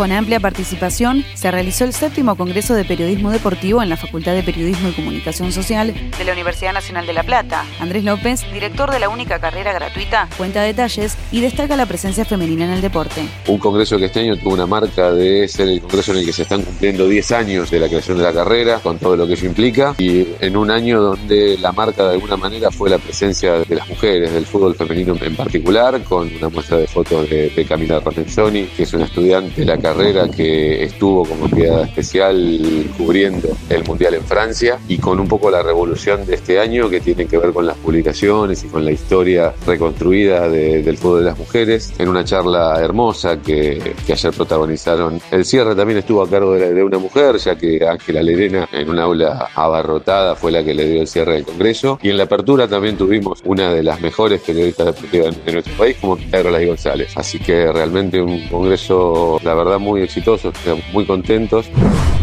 Con amplia participación, se realizó el séptimo Congreso de Periodismo Deportivo en la Facultad de Periodismo y Comunicación Social de la Universidad Nacional de La Plata. Andrés López, director de la única carrera gratuita, cuenta detalles y destaca la presencia femenina en el deporte. Un congreso que este año tuvo una marca de ser el congreso en el que se están cumpliendo 10 años de la creación de la carrera, con todo lo que eso implica, y en un año donde la marca de alguna manera fue la presencia de las mujeres, del fútbol femenino en particular, con una muestra de fotos de, Camila Ronenzoni, que es una estudiante de la carrera que estuvo como enviada especial cubriendo el Mundial en Francia y con un poco la revolución de este año que tiene que ver con las publicaciones y con la historia reconstruida de, del fútbol de las mujeres en una charla hermosa que, que, ayer protagonizaron. El cierre también estuvo a cargo de, de una mujer, ya que Ángela Lerena en un aula abarrotada fue la que le dio el cierre del Congreso y en la apertura también tuvimos una de las mejores periodistas deportivas de nuestro país como Las González. Así que realmente un congreso, la verdad, muy exitosos, muy contentos.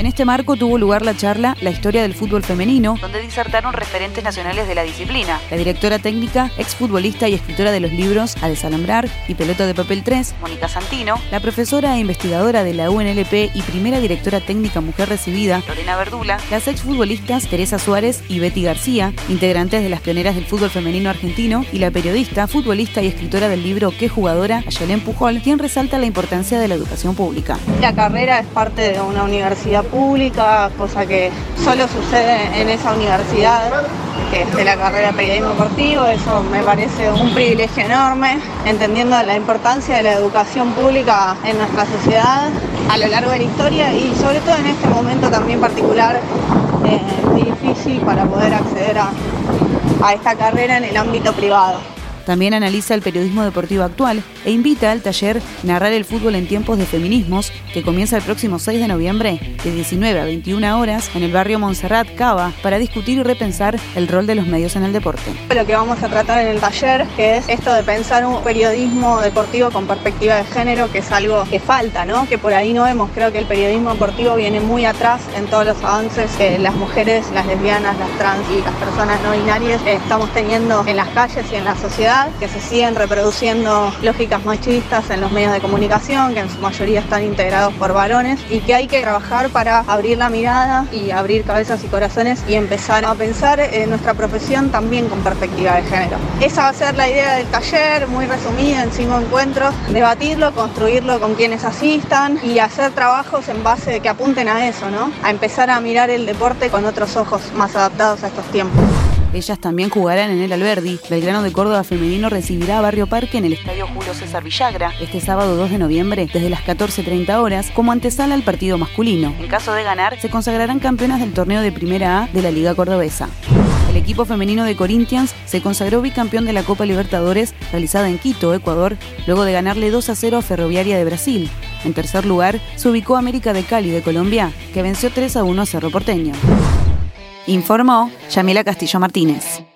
En este marco tuvo lugar la charla La historia del fútbol femenino, donde disertaron referentes nacionales de la disciplina. La directora técnica, exfutbolista y escritora de los libros A desalambrar y Pelota de papel 3, Mónica Santino, la profesora e investigadora de la UNLP y primera directora técnica mujer recibida, Lorena Verdula, las exfutbolistas Teresa Suárez y Betty García, integrantes de las pioneras del fútbol femenino argentino, y la periodista, futbolista y escritora del libro Qué jugadora, Ayelen Pujol, quien resalta la importancia de la educación pública. La carrera es parte de una universidad pública, cosa que solo sucede en esa universidad, que es de la carrera de periodismo deportivo, eso me parece un privilegio enorme, entendiendo la importancia de la educación pública en nuestra sociedad a lo largo de la historia y sobre todo en este momento también particular eh, difícil para poder acceder a, a esta carrera en el ámbito privado. También analiza el periodismo deportivo actual e invita al taller Narrar el fútbol en tiempos de feminismos, que comienza el próximo 6 de noviembre de 19 a 21 horas en el barrio Montserrat Cava para discutir y repensar el rol de los medios en el deporte. Lo que vamos a tratar en el taller que es esto de pensar un periodismo deportivo con perspectiva de género, que es algo que falta, ¿no? Que por ahí no vemos. Creo que el periodismo deportivo viene muy atrás en todos los avances que las mujeres, las lesbianas, las trans y las personas no binarias estamos teniendo en las calles y en la que se siguen reproduciendo lógicas machistas en los medios de comunicación, que en su mayoría están integrados por varones, y que hay que trabajar para abrir la mirada y abrir cabezas y corazones y empezar a pensar en nuestra profesión también con perspectiva de género. Esa va a ser la idea del taller, muy resumida en cinco encuentros, debatirlo, construirlo con quienes asistan y hacer trabajos en base de que apunten a eso, ¿no? A empezar a mirar el deporte con otros ojos más adaptados a estos tiempos. Ellas también jugarán en el Alberdi. Belgrano de Córdoba Femenino recibirá a Barrio Parque en el Estadio Julio César Villagra este sábado 2 de noviembre desde las 14.30 horas como antesala al partido masculino. En caso de ganar, se consagrarán campeonas del torneo de Primera A de la Liga Cordobesa. El equipo femenino de Corinthians se consagró bicampeón de la Copa Libertadores realizada en Quito, Ecuador, luego de ganarle 2 a 0 a Ferroviaria de Brasil. En tercer lugar, se ubicó América de Cali de Colombia, que venció 3 a 1 a Cerro Porteño. Informó Yamila Castillo Martínez.